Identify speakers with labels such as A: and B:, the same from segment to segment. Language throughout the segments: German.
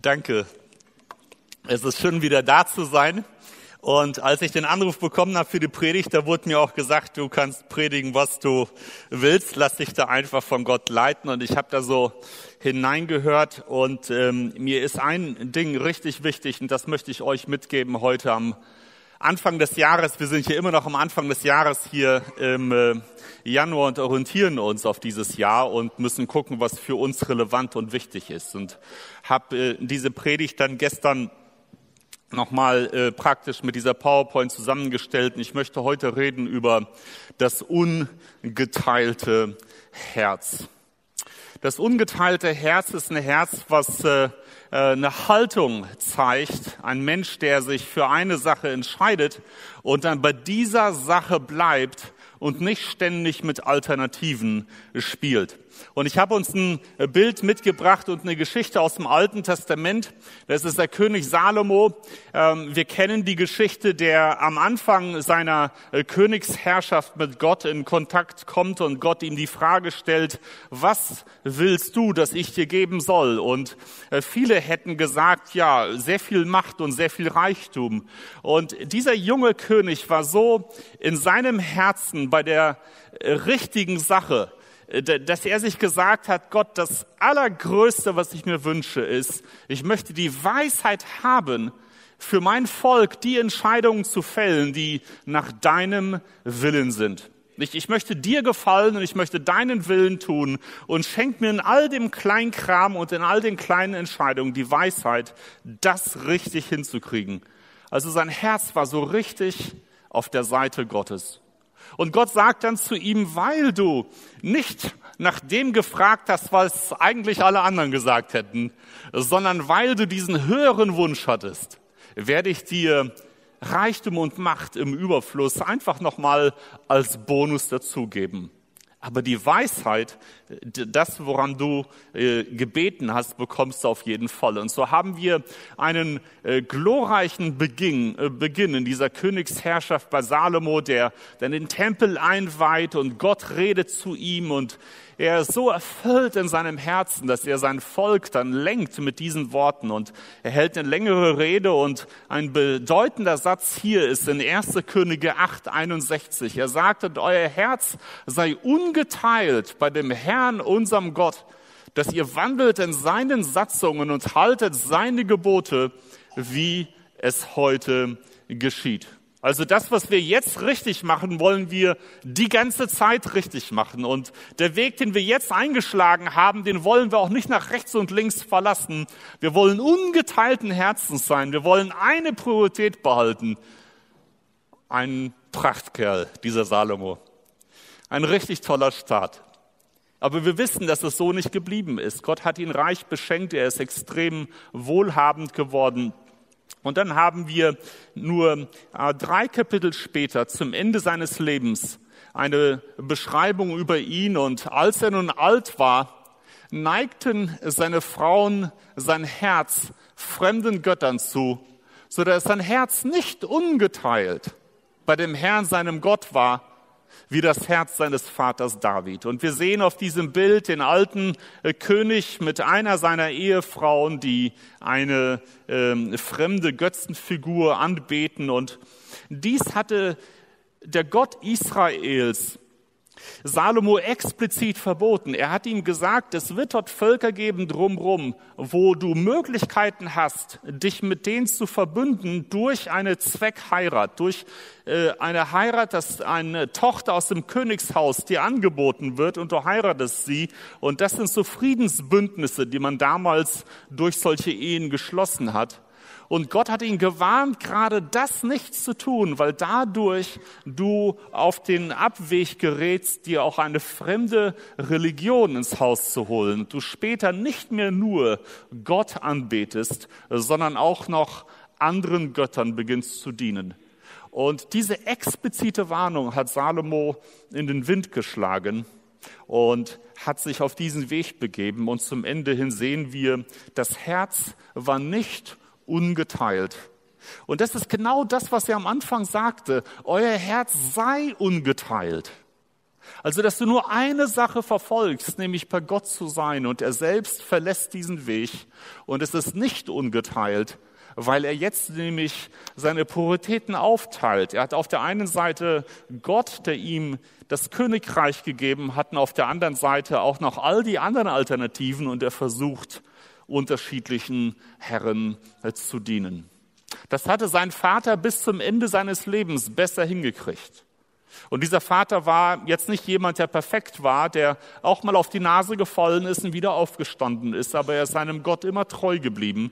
A: Danke. Es ist schön, wieder da zu sein. Und als ich den Anruf bekommen habe für die Predigt, da wurde mir auch gesagt, du kannst predigen, was du willst. Lass dich da einfach von Gott leiten. Und ich habe da so hineingehört. Und ähm, mir ist ein Ding richtig wichtig und das möchte ich euch mitgeben heute am Anfang des Jahres. Wir sind hier immer noch am Anfang des Jahres hier im äh, Januar und orientieren uns auf dieses Jahr und müssen gucken, was für uns relevant und wichtig ist. Und habe äh, diese Predigt dann gestern nochmal äh, praktisch mit dieser PowerPoint zusammengestellt. Und ich möchte heute reden über das ungeteilte Herz. Das ungeteilte Herz ist ein Herz, was äh, eine Haltung zeigt, ein Mensch, der sich für eine Sache entscheidet und dann bei dieser Sache bleibt und nicht ständig mit Alternativen spielt. Und ich habe uns ein Bild mitgebracht und eine Geschichte aus dem Alten Testament. Das ist der König Salomo. Ähm, wir kennen die Geschichte, der am Anfang seiner äh, Königsherrschaft mit Gott in Kontakt kommt und Gott ihm die Frage stellt, was willst du, dass ich dir geben soll? Und äh, viele hätten gesagt, ja, sehr viel Macht und sehr viel Reichtum. Und dieser junge König war so in seinem Herzen bei der äh, richtigen Sache, äh, dass er sich gesagt hat, Gott, das Allergrößte, was ich mir wünsche, ist, ich möchte die Weisheit haben, für mein Volk die Entscheidungen zu fällen, die nach deinem Willen sind. Ich, ich möchte dir gefallen und ich möchte deinen Willen tun und schenk mir in all dem Kleinkram und in all den kleinen Entscheidungen die Weisheit, das richtig hinzukriegen. Also sein Herz war so richtig auf der Seite Gottes. Und Gott sagt dann zu ihm, weil du nicht nach dem gefragt hast, was eigentlich alle anderen gesagt hätten, sondern weil du diesen höheren Wunsch hattest, werde ich dir Reichtum und Macht im Überfluss einfach nochmal als Bonus dazugeben. Aber die Weisheit, das, woran du äh, gebeten hast, bekommst du auf jeden Fall. Und so haben wir einen äh, glorreichen Beginn, äh, Beginn in dieser Königsherrschaft bei Salomo, der dann den Tempel einweiht und Gott redet zu ihm und er ist so erfüllt in seinem Herzen, dass er sein Volk dann lenkt mit diesen Worten und er hält eine längere Rede und ein bedeutender Satz hier ist in 1. Könige 8, 61. Er sagte, euer Herz sei ungeteilt bei dem Herrn, unserem Gott, dass ihr wandelt in seinen Satzungen und haltet seine Gebote, wie es heute geschieht. Also das, was wir jetzt richtig machen, wollen wir die ganze Zeit richtig machen. Und der Weg, den wir jetzt eingeschlagen haben, den wollen wir auch nicht nach rechts und links verlassen. Wir wollen ungeteilten Herzens sein. Wir wollen eine Priorität behalten. Ein Prachtkerl, dieser Salomo. Ein richtig toller Start. Aber wir wissen, dass es so nicht geblieben ist. Gott hat ihn reich beschenkt. Er ist extrem wohlhabend geworden. Und dann haben wir nur äh, drei Kapitel später zum Ende seines Lebens eine Beschreibung über ihn. Und als er nun alt war, neigten seine Frauen sein Herz fremden Göttern zu, so dass sein Herz nicht ungeteilt bei dem Herrn, seinem Gott war, wie das Herz seines Vaters David. Und wir sehen auf diesem Bild den alten äh, König mit einer seiner Ehefrauen, die eine äh, fremde Götzenfigur anbeten. Und dies hatte der Gott Israels Salomo explizit verboten. Er hat ihm gesagt, es wird dort Völker geben drumrum, wo du Möglichkeiten hast, dich mit denen zu verbünden durch eine Zweckheirat, durch äh, eine Heirat, dass eine Tochter aus dem Königshaus dir angeboten wird und du heiratest sie. Und das sind so Friedensbündnisse, die man damals durch solche Ehen geschlossen hat. Und Gott hat ihn gewarnt, gerade das nicht zu tun, weil dadurch du auf den Abweg gerätst, dir auch eine fremde Religion ins Haus zu holen. Du später nicht mehr nur Gott anbetest, sondern auch noch anderen Göttern beginnst zu dienen. Und diese explizite Warnung hat Salomo in den Wind geschlagen und hat sich auf diesen Weg begeben. Und zum Ende hin sehen wir, das Herz war nicht ungeteilt. Und das ist genau das, was er am Anfang sagte. Euer Herz sei ungeteilt. Also, dass du nur eine Sache verfolgst, nämlich bei Gott zu sein und er selbst verlässt diesen Weg und es ist nicht ungeteilt, weil er jetzt nämlich seine Prioritäten aufteilt. Er hat auf der einen Seite Gott, der ihm das Königreich gegeben hat, und auf der anderen Seite auch noch all die anderen Alternativen und er versucht, unterschiedlichen Herren äh, zu dienen. Das hatte sein Vater bis zum Ende seines Lebens besser hingekriegt. Und dieser Vater war jetzt nicht jemand, der perfekt war, der auch mal auf die Nase gefallen ist und wieder aufgestanden ist, aber er ist seinem Gott immer treu geblieben.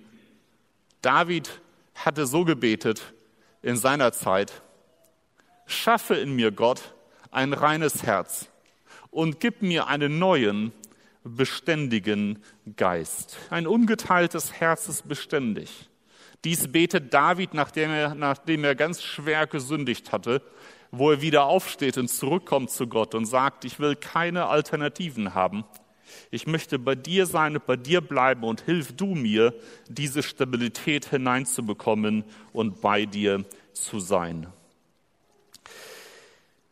A: David hatte so gebetet in seiner Zeit, schaffe in mir Gott ein reines Herz und gib mir einen neuen, beständigen Geist. Ein ungeteiltes Herz ist beständig. Dies betet David, nachdem er, nachdem er ganz schwer gesündigt hatte wo er wieder aufsteht und zurückkommt zu Gott und sagt, ich will keine Alternativen haben. Ich möchte bei dir sein und bei dir bleiben und hilf du mir, diese Stabilität hineinzubekommen und bei dir zu sein.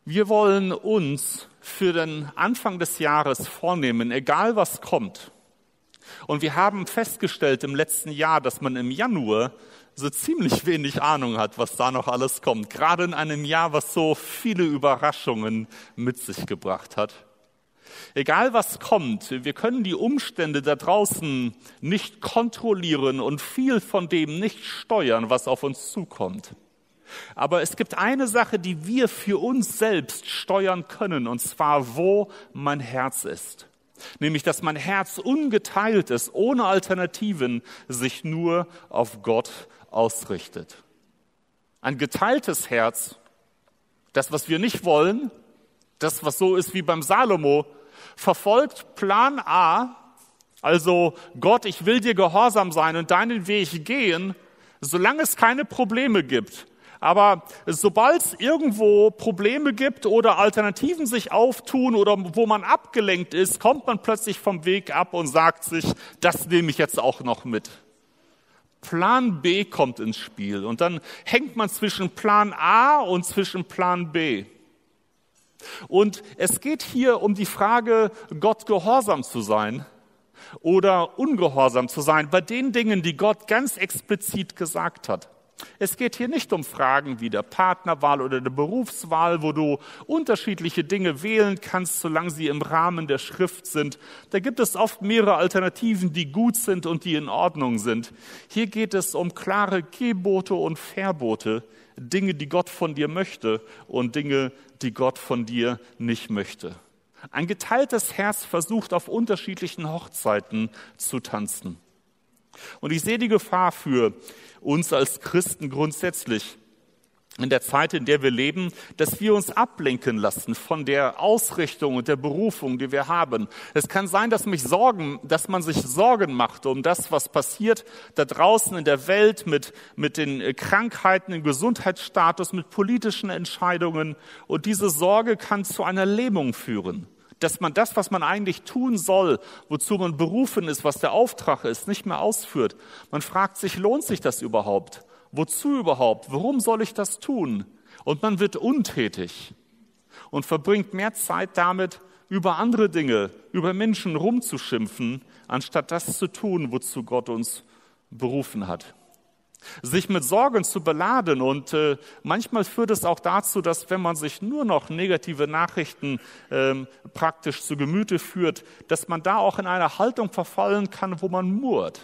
A: Wir wollen uns für den Anfang des Jahres vornehmen, egal was kommt. Und wir haben festgestellt im letzten Jahr, dass man im Januar so ziemlich wenig Ahnung hat, was da noch alles kommt. Gerade in einem Jahr, was so viele Überraschungen mit sich gebracht hat. Egal was kommt, wir können die Umstände da draußen nicht kontrollieren und viel von dem nicht steuern, was auf uns zukommt. Aber es gibt eine Sache, die wir für uns selbst steuern können, und zwar, wo mein Herz ist. Nämlich, dass mein Herz ungeteilt ist, ohne Alternativen, sich nur auf Gott ausrichtet. Ein geteiltes Herz, das, was wir nicht wollen, das, was so ist wie beim Salomo, verfolgt Plan A, also Gott, ich will dir gehorsam sein und deinen Weg gehen, solange es keine Probleme gibt. Aber sobald es irgendwo Probleme gibt oder Alternativen sich auftun oder wo man abgelenkt ist, kommt man plötzlich vom Weg ab und sagt sich, das nehme ich jetzt auch noch mit. Plan B kommt ins Spiel und dann hängt man zwischen Plan A und zwischen Plan B. Und es geht hier um die Frage, Gott gehorsam zu sein oder ungehorsam zu sein bei den Dingen, die Gott ganz explizit gesagt hat. Es geht hier nicht um Fragen wie der Partnerwahl oder der Berufswahl, wo du unterschiedliche Dinge wählen kannst, solange sie im Rahmen der Schrift sind. Da gibt es oft mehrere Alternativen, die gut sind und die in Ordnung sind. Hier geht es um klare Gebote und Verbote, Dinge, die Gott von dir möchte und Dinge, die Gott von dir nicht möchte. Ein geteiltes Herz versucht auf unterschiedlichen Hochzeiten zu tanzen. Und ich sehe die Gefahr für uns als Christen grundsätzlich in der Zeit, in der wir leben, dass wir uns ablenken lassen von der Ausrichtung und der Berufung, die wir haben. Es kann sein, dass mich Sorgen, dass man sich Sorgen macht um das, was passiert da draußen in der Welt mit, mit den Krankheiten, dem Gesundheitsstatus, mit politischen Entscheidungen. Und diese Sorge kann zu einer Lähmung führen dass man das, was man eigentlich tun soll, wozu man berufen ist, was der Auftrag ist, nicht mehr ausführt. Man fragt sich, lohnt sich das überhaupt? Wozu überhaupt? Warum soll ich das tun? Und man wird untätig und verbringt mehr Zeit damit, über andere Dinge, über Menschen rumzuschimpfen, anstatt das zu tun, wozu Gott uns berufen hat sich mit Sorgen zu beladen. Und äh, manchmal führt es auch dazu, dass wenn man sich nur noch negative Nachrichten ähm, praktisch zu Gemüte führt, dass man da auch in eine Haltung verfallen kann, wo man murrt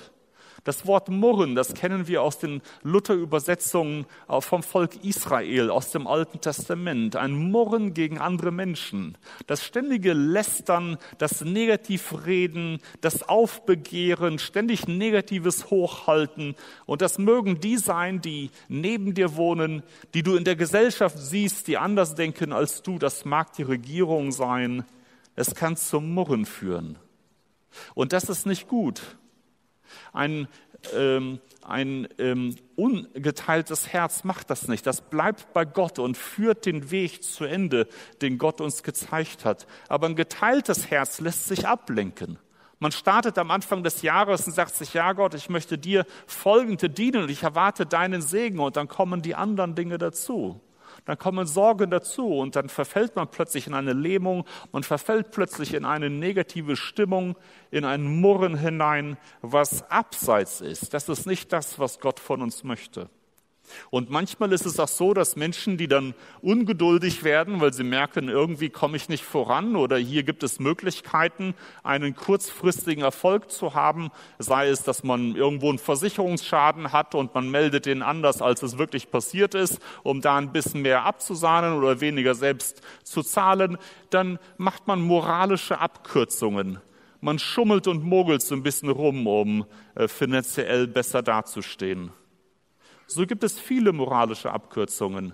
A: das Wort murren, das kennen wir aus den Luther-Übersetzungen äh, vom Volk Israel aus dem Alten Testament. Ein Murren gegen andere Menschen. Das ständige Lästern, das Negativreden, das Aufbegehren, ständig Negatives Hochhalten. Und das mögen die sein, die neben dir wohnen, die du in der Gesellschaft siehst, die anders denken als du. Das mag die Regierung sein. Es kann zum Murren führen. Und das ist nicht gut. Ein, ähm, ein ähm, ungeteiltes Herz macht das nicht. Das bleibt bei Gott und führt den Weg zu Ende, den Gott uns gezeigt hat. Aber ein geteiltes Herz lässt sich ablenken. Man startet am Anfang des Jahres und sagt sich, ja Gott, ich möchte dir folgende dienen und ich erwarte deinen Segen und dann kommen die anderen Dinge dazu. Dann kommen Sorgen dazu und dann verfällt man plötzlich in eine Lähmung, man verfällt plötzlich in eine negative Stimmung, in ein Murren hinein, was abseits ist. Das ist nicht das, was Gott von uns möchte. Und manchmal ist es auch so, dass Menschen, die dann ungeduldig werden, weil sie merken, irgendwie komme ich nicht voran oder hier gibt es Möglichkeiten, einen kurzfristigen Erfolg zu haben, sei es, dass man irgendwo einen Versicherungsschaden hat und man meldet den anders, als es wirklich passiert ist, um da ein bisschen mehr abzusahnen oder weniger selbst zu zahlen, dann macht man moralische Abkürzungen. Man schummelt und mogelt so ein bisschen rum, um äh, finanziell besser dazustehen. So gibt es viele moralische Abkürzungen,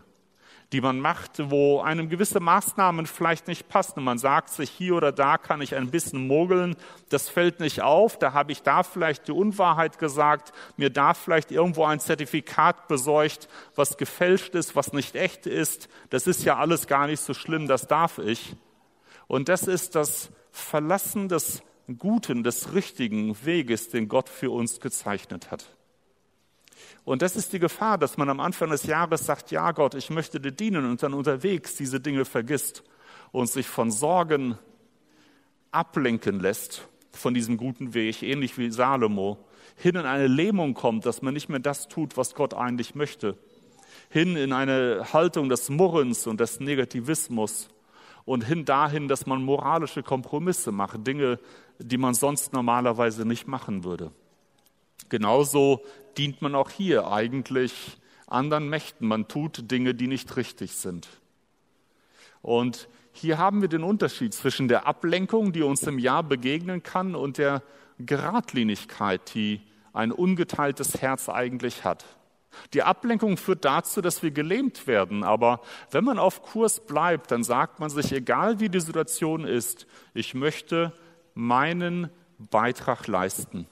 A: die man macht, wo einem gewisse Maßnahmen vielleicht nicht passen. Man sagt sich, hier oder da kann ich ein bisschen mogeln, das fällt nicht auf, da habe ich da vielleicht die Unwahrheit gesagt, mir da vielleicht irgendwo ein Zertifikat besorgt, was gefälscht ist, was nicht echt ist. Das ist ja alles gar nicht so schlimm, das darf ich. Und das ist das Verlassen des guten, des richtigen Weges, den Gott für uns gezeichnet hat. Und das ist die Gefahr, dass man am Anfang des Jahres sagt, ja Gott, ich möchte dir dienen und dann unterwegs diese Dinge vergisst und sich von Sorgen ablenken lässt von diesem guten Weg, ähnlich wie Salomo, hin in eine Lähmung kommt, dass man nicht mehr das tut, was Gott eigentlich möchte, hin in eine Haltung des Murrens und des Negativismus und hin dahin, dass man moralische Kompromisse macht, Dinge, die man sonst normalerweise nicht machen würde. Genauso dient man auch hier eigentlich anderen Mächten. Man tut Dinge, die nicht richtig sind. Und hier haben wir den Unterschied zwischen der Ablenkung, die uns im Jahr begegnen kann, und der Geradlinigkeit, die ein ungeteiltes Herz eigentlich hat. Die Ablenkung führt dazu, dass wir gelähmt werden. Aber wenn man auf Kurs bleibt, dann sagt man sich, egal wie die Situation ist, ich möchte meinen Beitrag leisten.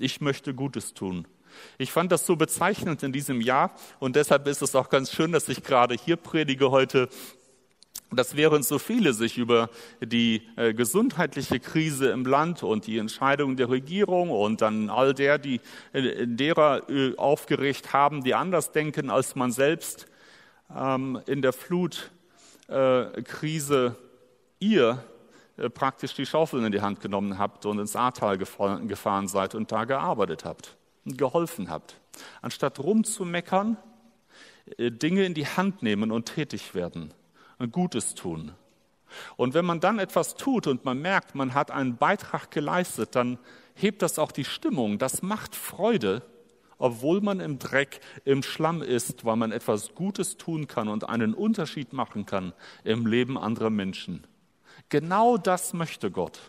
A: Ich möchte Gutes tun. Ich fand das so bezeichnend in diesem Jahr und deshalb ist es auch ganz schön, dass ich gerade hier predige heute. dass während so viele sich über die äh, gesundheitliche Krise im Land und die Entscheidungen der Regierung und dann all der, die äh, derer äh, aufgeregt haben, die anders denken als man selbst ähm, in der Flutkrise, ihr praktisch die Schaufeln in die Hand genommen habt und ins Ahrtal gefahren seid und da gearbeitet habt geholfen habt. Anstatt rumzumeckern, äh, Dinge in die Hand nehmen und tätig werden und Gutes tun. Und wenn man dann etwas tut und man merkt, man hat einen Beitrag geleistet, dann hebt das auch die Stimmung. Das macht Freude, obwohl man im Dreck, im Schlamm ist, weil man etwas Gutes tun kann und einen Unterschied machen kann im Leben anderer Menschen. Genau das möchte Gott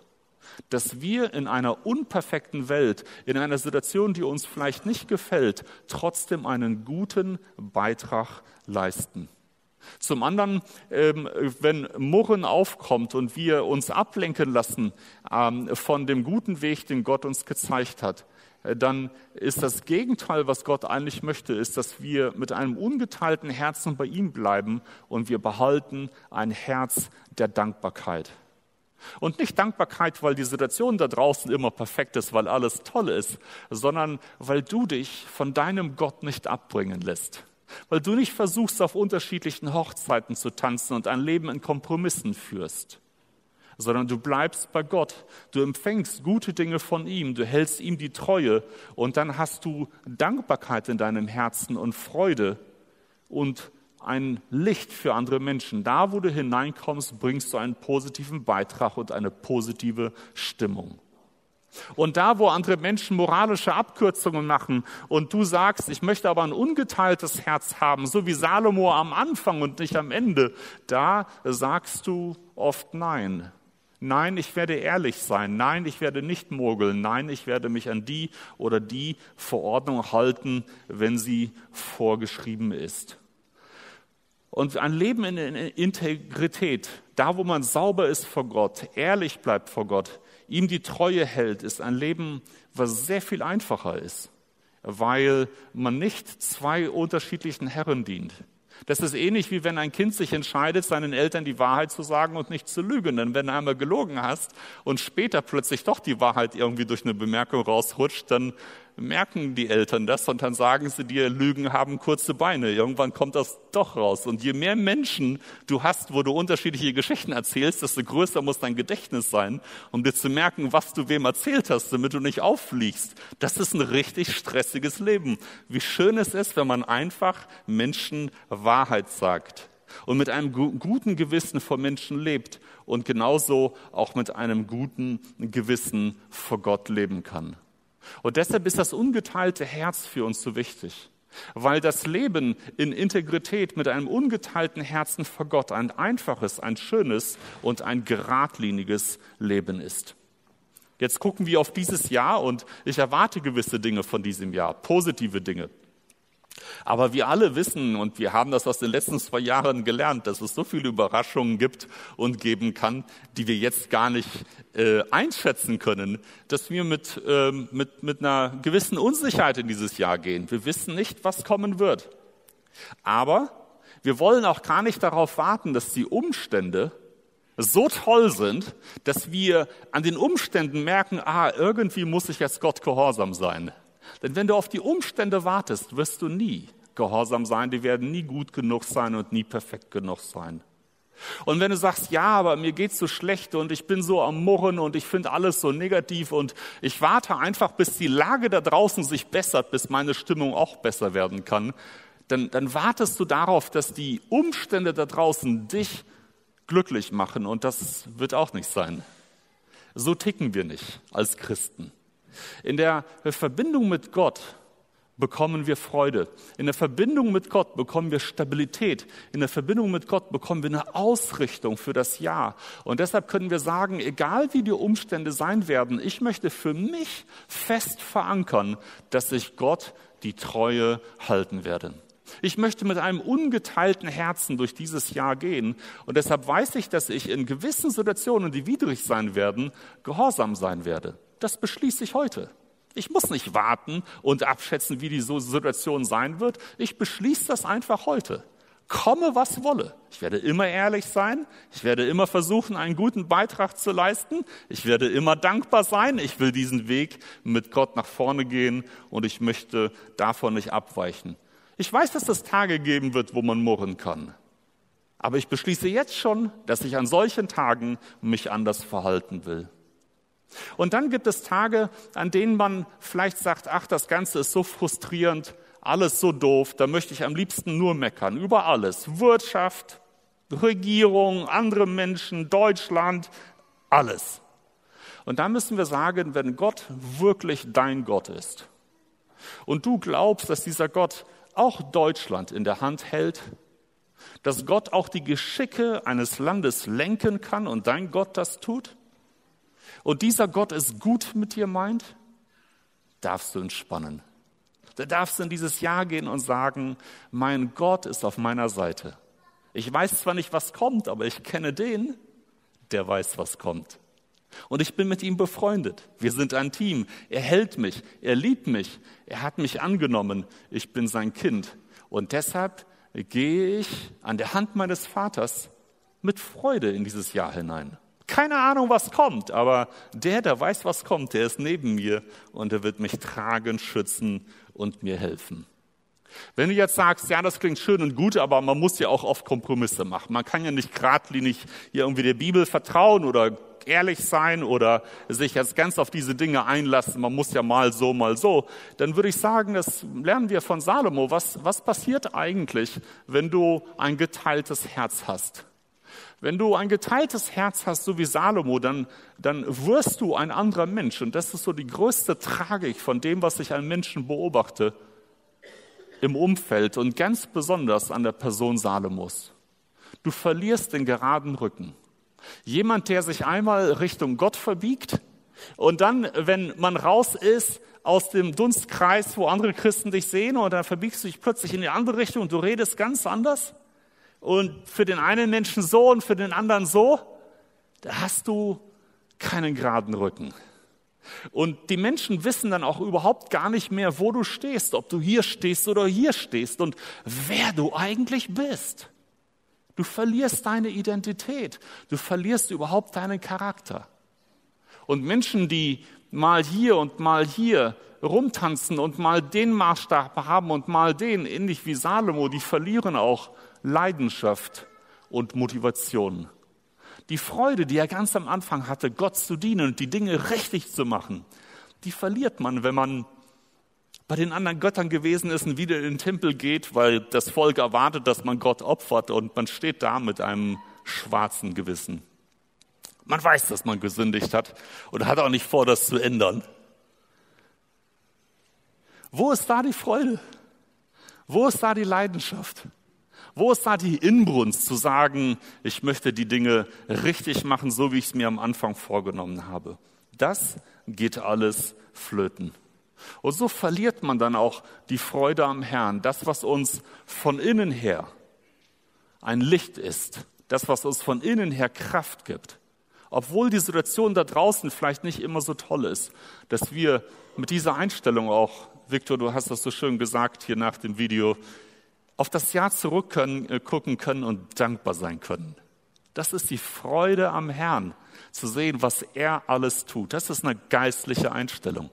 A: dass wir in einer unperfekten Welt, in einer Situation, die uns vielleicht nicht gefällt, trotzdem einen guten Beitrag leisten. Zum anderen, ähm, wenn Murren aufkommt und wir uns ablenken lassen ähm, von dem guten Weg, den Gott uns gezeigt hat, dann ist das Gegenteil, was Gott eigentlich möchte, ist, dass wir mit einem ungeteilten Herzen bei ihm bleiben und wir behalten ein Herz der Dankbarkeit. Und nicht Dankbarkeit, weil die Situation da draußen immer perfekt ist, weil alles toll ist, sondern weil du dich von deinem Gott nicht abbringen lässt. Weil du nicht versuchst, auf unterschiedlichen Hochzeiten zu tanzen und ein Leben in Kompromissen führst, sondern du bleibst bei Gott. Du empfängst gute Dinge von ihm, du hältst ihm die Treue und dann hast du Dankbarkeit in deinem Herzen und Freude und ein Licht für andere Menschen. Da, wo du hineinkommst, bringst du einen positiven Beitrag und eine positive Stimmung. Und da, wo andere Menschen moralische Abkürzungen machen und du sagst, ich möchte aber ein ungeteiltes Herz haben, so wie Salomo am Anfang und nicht am Ende, da sagst du oft Nein. Nein, ich werde ehrlich sein. Nein, ich werde nicht mogeln. Nein, ich werde mich an die oder die Verordnung halten, wenn sie vorgeschrieben ist. Und ein Leben in Integrität, da wo man sauber ist vor Gott, ehrlich bleibt vor Gott, ihm die Treue hält, ist ein Leben, was sehr viel einfacher ist, weil man nicht zwei unterschiedlichen Herren dient. Das ist ähnlich wie wenn ein Kind sich entscheidet, seinen Eltern die Wahrheit zu sagen und nicht zu lügen. Denn wenn du einmal gelogen hast und später plötzlich doch die Wahrheit irgendwie durch eine Bemerkung rausrutscht, dann merken die Eltern das und dann sagen sie dir, Lügen haben kurze Beine. Irgendwann kommt das doch raus. Und je mehr Menschen du hast, wo du unterschiedliche Geschichten erzählst, desto größer muss dein Gedächtnis sein, um dir zu merken, was du wem erzählt hast, damit du nicht auffliegst. Das ist ein richtig stressiges Leben. Wie schön es ist, wenn man einfach Menschen Wahrheit sagt und mit einem guten Gewissen vor Menschen lebt und genauso auch mit einem guten Gewissen vor Gott leben kann. Und deshalb ist das ungeteilte Herz für uns so wichtig, weil das Leben in Integrität mit einem ungeteilten Herzen vor Gott ein einfaches, ein schönes und ein geradliniges Leben ist. Jetzt gucken wir auf dieses Jahr und ich erwarte gewisse Dinge von diesem Jahr, positive Dinge. Aber wir alle wissen und wir haben das aus den letzten zwei Jahren gelernt, dass es so viele Überraschungen gibt und geben kann, die wir jetzt gar nicht äh, einschätzen können, dass wir mit, äh, mit, mit einer gewissen Unsicherheit in dieses Jahr gehen. Wir wissen nicht, was kommen wird. Aber wir wollen auch gar nicht darauf warten, dass die Umstände so toll sind, dass wir an den Umständen merken, ah, irgendwie muss ich jetzt Gott gehorsam sein. Denn wenn du auf die Umstände wartest, wirst du nie gehorsam sein. Die werden nie gut genug sein und nie perfekt genug sein. Und wenn du sagst, ja, aber mir geht's so schlecht und ich bin so am Murren und ich finde alles so negativ und ich warte einfach, bis die Lage da draußen sich bessert, bis meine Stimmung auch besser werden kann, dann, dann wartest du darauf, dass die Umstände da draußen dich glücklich machen und das wird auch nicht sein. So ticken wir nicht als Christen. In der Verbindung mit Gott bekommen wir Freude. In der Verbindung mit Gott bekommen wir Stabilität. In der Verbindung mit Gott bekommen wir eine Ausrichtung für das Jahr. Und deshalb können wir sagen, egal wie die Umstände sein werden, ich möchte für mich fest verankern, dass ich Gott die Treue halten werde. Ich möchte mit einem ungeteilten Herzen durch dieses Jahr gehen. Und deshalb weiß ich, dass ich in gewissen Situationen, die widrig sein werden, gehorsam sein werde das beschließe ich heute. Ich muss nicht warten und abschätzen, wie die Situation sein wird. Ich beschließe das einfach heute. Komme, was wolle. Ich werde immer ehrlich sein. Ich werde immer versuchen, einen guten Beitrag zu leisten. Ich werde immer dankbar sein. Ich will diesen Weg mit Gott nach vorne gehen und ich möchte davon nicht abweichen. Ich weiß, dass es Tage geben wird, wo man murren kann. Aber ich beschließe jetzt schon, dass ich an solchen Tagen mich anders verhalten will. Und dann gibt es Tage, an denen man vielleicht sagt, ach, das Ganze ist so frustrierend, alles so doof, da möchte ich am liebsten nur meckern, über alles. Wirtschaft, Regierung, andere Menschen, Deutschland, alles. Und da müssen wir sagen, wenn Gott wirklich dein Gott ist und du glaubst, dass dieser Gott auch Deutschland in der Hand hält, dass Gott auch die Geschicke eines Landes lenken kann und dein Gott das tut, und dieser Gott es gut mit dir meint, darfst du entspannen. Da darfst du in dieses Jahr gehen und sagen, mein Gott ist auf meiner Seite. Ich weiß zwar nicht, was kommt, aber ich kenne den, der weiß, was kommt. Und ich bin mit ihm befreundet. Wir sind ein Team. Er hält mich, er liebt mich, er hat mich angenommen. Ich bin sein Kind. Und deshalb gehe ich an der Hand meines Vaters mit Freude in dieses Jahr hinein. Keine Ahnung, was kommt, aber der, der weiß, was kommt, der ist neben mir und er wird mich tragen, schützen und mir helfen. Wenn du jetzt sagst, ja, das klingt schön und gut, aber man muss ja auch oft Kompromisse machen. Man kann ja nicht geradlinig hier irgendwie der Bibel vertrauen oder ehrlich sein oder sich jetzt ganz auf diese Dinge einlassen. Man muss ja mal so, mal so. Dann würde ich sagen, das lernen wir von Salomo. Was, was passiert eigentlich, wenn du ein geteiltes Herz hast? Wenn du ein geteiltes Herz hast, so wie Salomo, dann, dann wirst du ein anderer Mensch. Und das ist so die größte Tragik von dem, was ich an Menschen beobachte im Umfeld und ganz besonders an der Person Salomos. Du verlierst den geraden Rücken. Jemand, der sich einmal Richtung Gott verbiegt und dann, wenn man raus ist aus dem Dunstkreis, wo andere Christen dich sehen, und dann verbiegst du dich plötzlich in die andere Richtung und du redest ganz anders und für den einen Menschen so und für den anderen so, da hast du keinen geraden Rücken. Und die Menschen wissen dann auch überhaupt gar nicht mehr, wo du stehst, ob du hier stehst oder hier stehst und wer du eigentlich bist. Du verlierst deine Identität, du verlierst überhaupt deinen Charakter. Und Menschen, die,
B: mal hier und mal hier rumtanzen und mal den Maßstab haben und mal den, ähnlich wie Salomo, die verlieren auch Leidenschaft und Motivation. Die Freude, die er ganz am Anfang hatte, Gott zu dienen und die Dinge richtig zu machen, die verliert man, wenn man bei den anderen Göttern gewesen ist und wieder in den Tempel geht, weil das Volk erwartet, dass man Gott opfert und man steht da mit einem schwarzen Gewissen. Man weiß, dass man gesündigt hat und hat auch nicht vor, das zu ändern. Wo ist da die Freude? Wo ist da die Leidenschaft? Wo ist da die Inbrunst zu sagen, ich möchte die Dinge richtig machen, so wie ich es mir am Anfang vorgenommen habe? Das geht alles flöten. Und so verliert man dann auch die Freude am Herrn, das, was uns von innen her ein Licht ist, das, was uns von innen her Kraft gibt. Obwohl die Situation da draußen vielleicht nicht immer so toll ist, dass wir mit dieser Einstellung auch, Viktor, du hast das so schön gesagt hier nach dem Video, auf das Jahr zurückgucken äh, können und dankbar sein können. Das ist die Freude am Herrn, zu sehen, was er alles tut. Das ist eine geistliche Einstellung.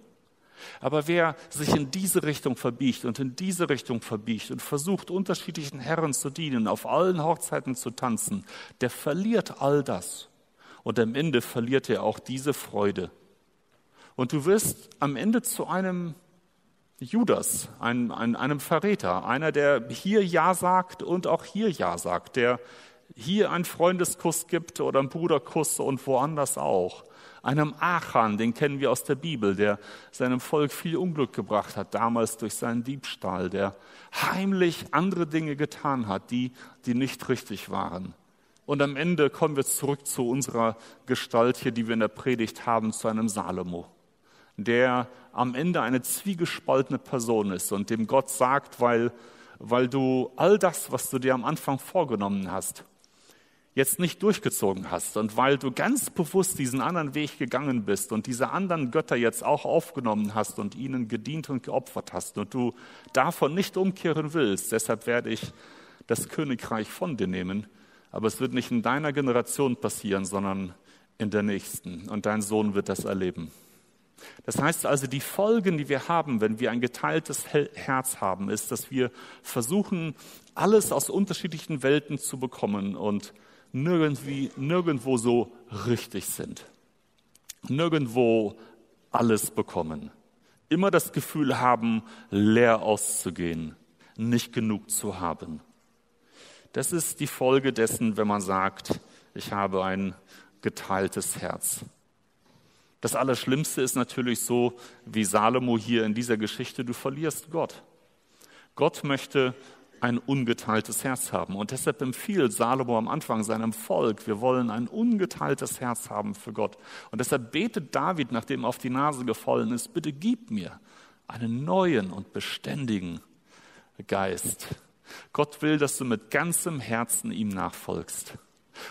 B: Aber wer sich in diese Richtung verbiegt und in diese Richtung verbiegt und versucht, unterschiedlichen Herren zu dienen, auf allen Hochzeiten zu tanzen, der verliert all das. Und am Ende verliert er auch diese Freude. Und du wirst am Ende zu einem Judas, ein, ein, einem Verräter, einer, der hier Ja sagt und auch hier Ja sagt, der hier einen Freundeskuss gibt oder einen Bruderkuss und woanders auch einem Achan, den kennen wir aus der Bibel, der seinem Volk viel Unglück gebracht hat, damals durch seinen Diebstahl, der heimlich andere Dinge getan hat, die, die nicht richtig waren. Und am Ende kommen wir zurück zu unserer Gestalt hier, die wir in der Predigt haben, zu einem Salomo, der am Ende eine zwiegespaltene Person ist und dem Gott sagt, weil, weil du all das, was du dir am Anfang vorgenommen hast, jetzt nicht durchgezogen hast und weil du ganz bewusst diesen anderen Weg gegangen bist und diese anderen Götter jetzt auch aufgenommen hast und ihnen gedient und geopfert hast und du davon nicht umkehren willst, deshalb werde ich das Königreich von dir nehmen, aber es wird nicht in deiner Generation passieren, sondern in der nächsten und dein Sohn wird das erleben. Das heißt also, die Folgen, die wir haben, wenn wir ein geteiltes Herz haben, ist, dass wir versuchen, alles aus unterschiedlichen Welten zu bekommen und nirgendwie, nirgendwo so richtig sind. Nirgendwo alles bekommen. Immer das Gefühl haben, leer auszugehen, nicht genug zu haben. Das ist die Folge dessen, wenn man sagt, ich habe ein geteiltes Herz. Das Allerschlimmste ist natürlich so, wie Salomo hier in dieser Geschichte, du verlierst Gott. Gott möchte ein ungeteiltes Herz haben. Und deshalb empfiehlt Salomo am Anfang seinem Volk, wir wollen ein ungeteiltes Herz haben für Gott. Und deshalb betet David, nachdem er auf die Nase gefallen ist, bitte gib mir einen neuen und beständigen Geist. Gott will, dass du mit ganzem Herzen ihm nachfolgst.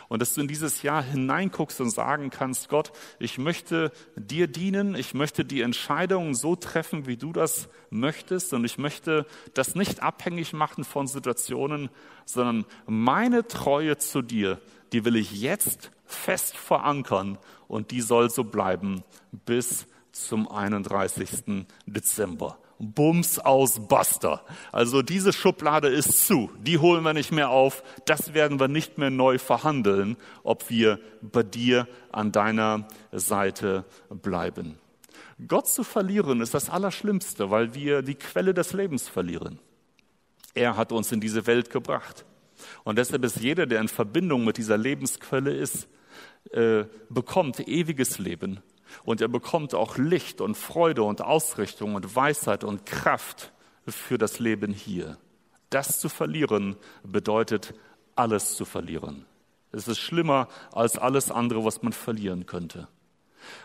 B: Und dass du in dieses Jahr hineinguckst und sagen kannst, Gott, ich möchte dir dienen, ich möchte die Entscheidungen so treffen, wie du das möchtest und ich möchte das nicht abhängig machen von Situationen, sondern meine Treue zu dir, die will ich jetzt fest verankern und die soll so bleiben bis zum 31. Dezember. Bums aus Basta. Also diese Schublade ist zu, die holen wir nicht mehr auf, das werden wir nicht mehr neu verhandeln, ob wir bei dir an deiner Seite bleiben. Gott zu verlieren ist das Allerschlimmste, weil wir die Quelle des Lebens verlieren. Er hat uns in diese Welt gebracht. Und deshalb ist jeder, der in Verbindung mit dieser Lebensquelle ist, äh, bekommt ewiges Leben und er bekommt auch Licht und Freude und Ausrichtung und Weisheit und Kraft für das Leben hier. Das zu verlieren bedeutet, alles zu verlieren. Es ist schlimmer als alles andere, was man verlieren könnte.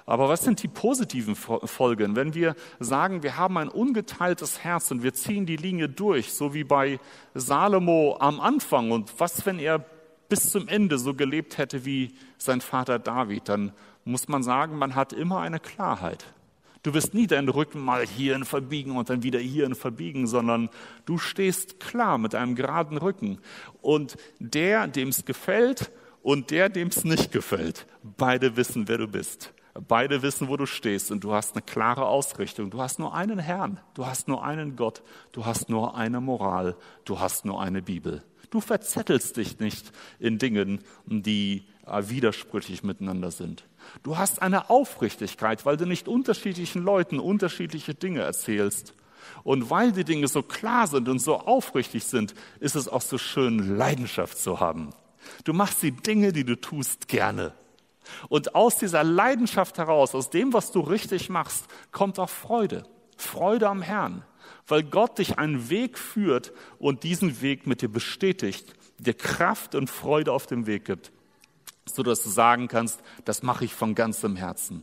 B: Aber was sind die positiven Folgen, wenn wir sagen, wir haben ein ungeteiltes Herz und wir ziehen die Linie durch, so wie bei Salomo am Anfang? Und was, wenn er bis zum Ende so gelebt hätte wie sein Vater David? Dann muss man sagen, man hat immer eine Klarheit. Du wirst nie deinen Rücken mal hierhin verbiegen und dann wieder hierhin verbiegen, sondern du stehst klar mit einem geraden Rücken. Und der, dem es gefällt und der, dem es nicht gefällt, beide wissen, wer du bist. Beide wissen, wo du stehst und du hast eine klare Ausrichtung. Du hast nur einen Herrn, du hast nur einen Gott, du hast nur eine Moral, du hast nur eine Bibel. Du verzettelst dich nicht in Dingen, die widersprüchlich miteinander sind. Du hast eine Aufrichtigkeit, weil du nicht unterschiedlichen Leuten unterschiedliche Dinge erzählst. Und weil die Dinge so klar sind und so aufrichtig sind, ist es auch so schön, Leidenschaft zu haben. Du machst die Dinge, die du tust, gerne. Und aus dieser Leidenschaft heraus, aus dem, was du richtig machst, kommt auch Freude. Freude am Herrn. Weil Gott dich einen Weg führt und diesen Weg mit dir bestätigt, dir Kraft und Freude auf dem Weg gibt, so dass du sagen kannst, das mache ich von ganzem Herzen.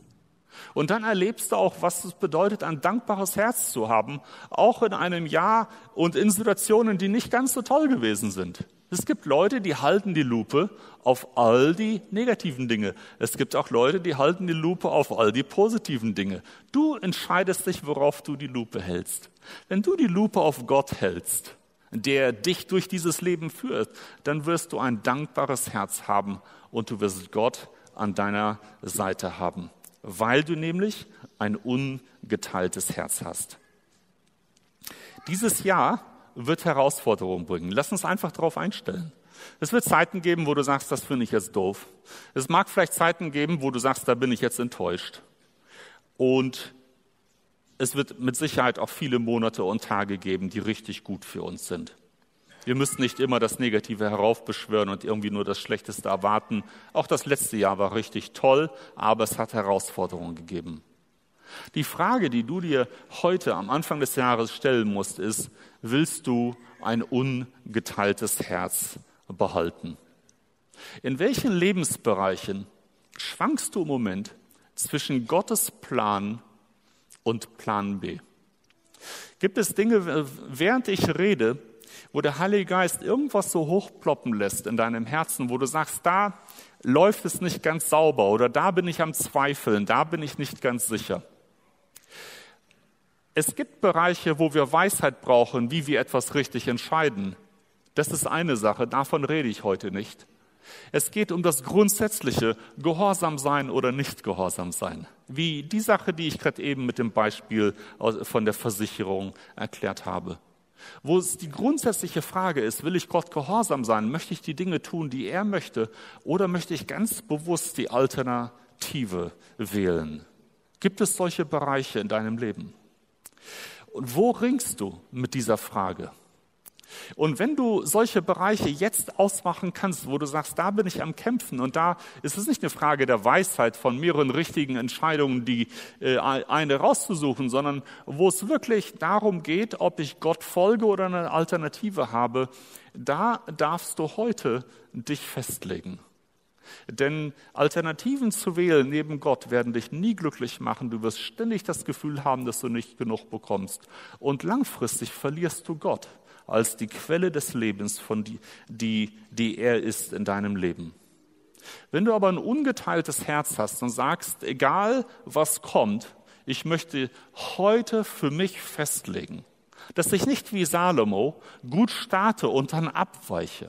B: Und dann erlebst du auch, was es bedeutet, ein dankbares Herz zu haben, auch in einem Jahr und in Situationen, die nicht ganz so toll gewesen sind. Es gibt Leute, die halten die Lupe auf all die negativen Dinge. Es gibt auch Leute, die halten die Lupe auf all die positiven Dinge. Du entscheidest dich, worauf du die Lupe hältst. Wenn du die Lupe auf Gott hältst, der dich durch dieses Leben führt, dann wirst du ein dankbares Herz haben und du wirst Gott an deiner Seite haben, weil du nämlich ein ungeteiltes Herz hast. Dieses Jahr wird Herausforderungen bringen. Lass uns einfach darauf einstellen. Es wird Zeiten geben, wo du sagst, das finde ich jetzt doof. Es mag vielleicht Zeiten geben, wo du sagst, da bin ich jetzt enttäuscht. Und es wird mit Sicherheit auch viele Monate und Tage geben, die richtig gut für uns sind. Wir müssen nicht immer das Negative heraufbeschwören und irgendwie nur das Schlechteste erwarten. Auch das letzte Jahr war richtig toll, aber es hat Herausforderungen gegeben. Die Frage, die du dir heute am Anfang des Jahres stellen musst, ist, willst du ein ungeteiltes Herz behalten? In welchen Lebensbereichen schwankst du im Moment zwischen Gottes Plan und Plan B? Gibt es Dinge, während ich rede, wo der Heilige Geist irgendwas so hochploppen lässt in deinem Herzen, wo du sagst, da läuft es nicht ganz sauber oder da bin ich am Zweifeln, da bin ich nicht ganz sicher. Es gibt Bereiche, wo wir Weisheit brauchen, wie wir etwas richtig entscheiden. Das ist eine Sache, davon rede ich heute nicht. Es geht um das grundsätzliche Gehorsam sein oder nicht Gehorsam sein. Wie die Sache, die ich gerade eben mit dem Beispiel von der Versicherung erklärt habe. Wo es die grundsätzliche Frage ist, will ich Gott gehorsam sein? Möchte ich die Dinge tun, die er möchte? Oder möchte ich ganz bewusst die Alternative wählen? Gibt es solche Bereiche in deinem Leben? Und wo ringst du mit dieser Frage? Und wenn du solche Bereiche jetzt ausmachen kannst, wo du sagst, da bin ich am Kämpfen und da ist es nicht eine Frage der Weisheit von mehreren richtigen Entscheidungen, die äh, eine rauszusuchen, sondern wo es wirklich darum geht, ob ich Gott folge oder eine Alternative habe, da darfst du heute dich festlegen. Denn Alternativen zu wählen neben Gott werden dich nie glücklich machen. Du wirst ständig das Gefühl haben, dass du nicht genug bekommst. Und langfristig verlierst du Gott als die Quelle des Lebens, von die, die, die er ist in deinem Leben. Wenn du aber ein ungeteiltes Herz hast und sagst, egal was kommt, ich möchte heute für mich festlegen, dass ich nicht wie Salomo gut starte und dann abweiche,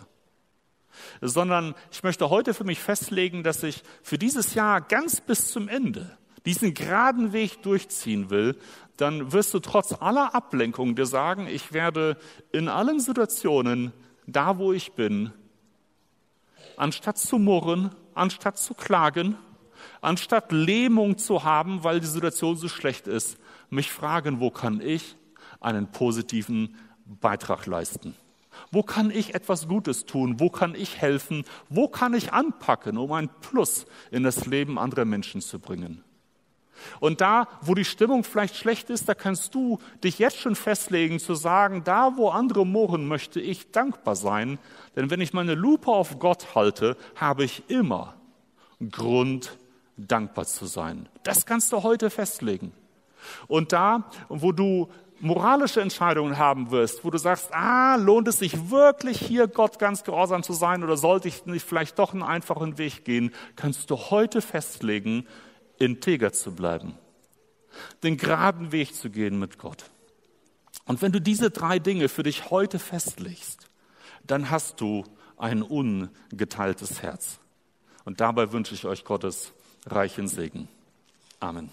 B: sondern ich möchte heute für mich festlegen, dass ich für dieses Jahr ganz bis zum Ende diesen geraden Weg durchziehen will, dann wirst du trotz aller Ablenkung dir sagen, ich werde in allen Situationen, da wo ich bin, anstatt zu murren, anstatt zu klagen, anstatt Lähmung zu haben, weil die Situation so schlecht ist, mich fragen, wo kann ich einen positiven Beitrag leisten? Wo kann ich etwas Gutes tun? Wo kann ich helfen? Wo kann ich anpacken, um ein Plus in das Leben anderer Menschen zu bringen? Und da, wo die Stimmung vielleicht schlecht ist, da kannst du dich jetzt schon festlegen zu sagen, da, wo andere murren, möchte ich dankbar sein. Denn wenn ich meine Lupe auf Gott halte, habe ich immer Grund, dankbar zu sein. Das kannst du heute festlegen. Und da, wo du moralische Entscheidungen haben wirst, wo du sagst, ah, lohnt es sich wirklich hier Gott ganz gehorsam zu sein oder sollte ich nicht vielleicht doch einen einfachen Weg gehen, kannst du heute festlegen, integer zu bleiben, den geraden Weg zu gehen mit Gott. Und wenn du diese drei Dinge für dich heute festlegst, dann hast du ein ungeteiltes Herz. Und dabei wünsche ich euch Gottes reichen Segen. Amen.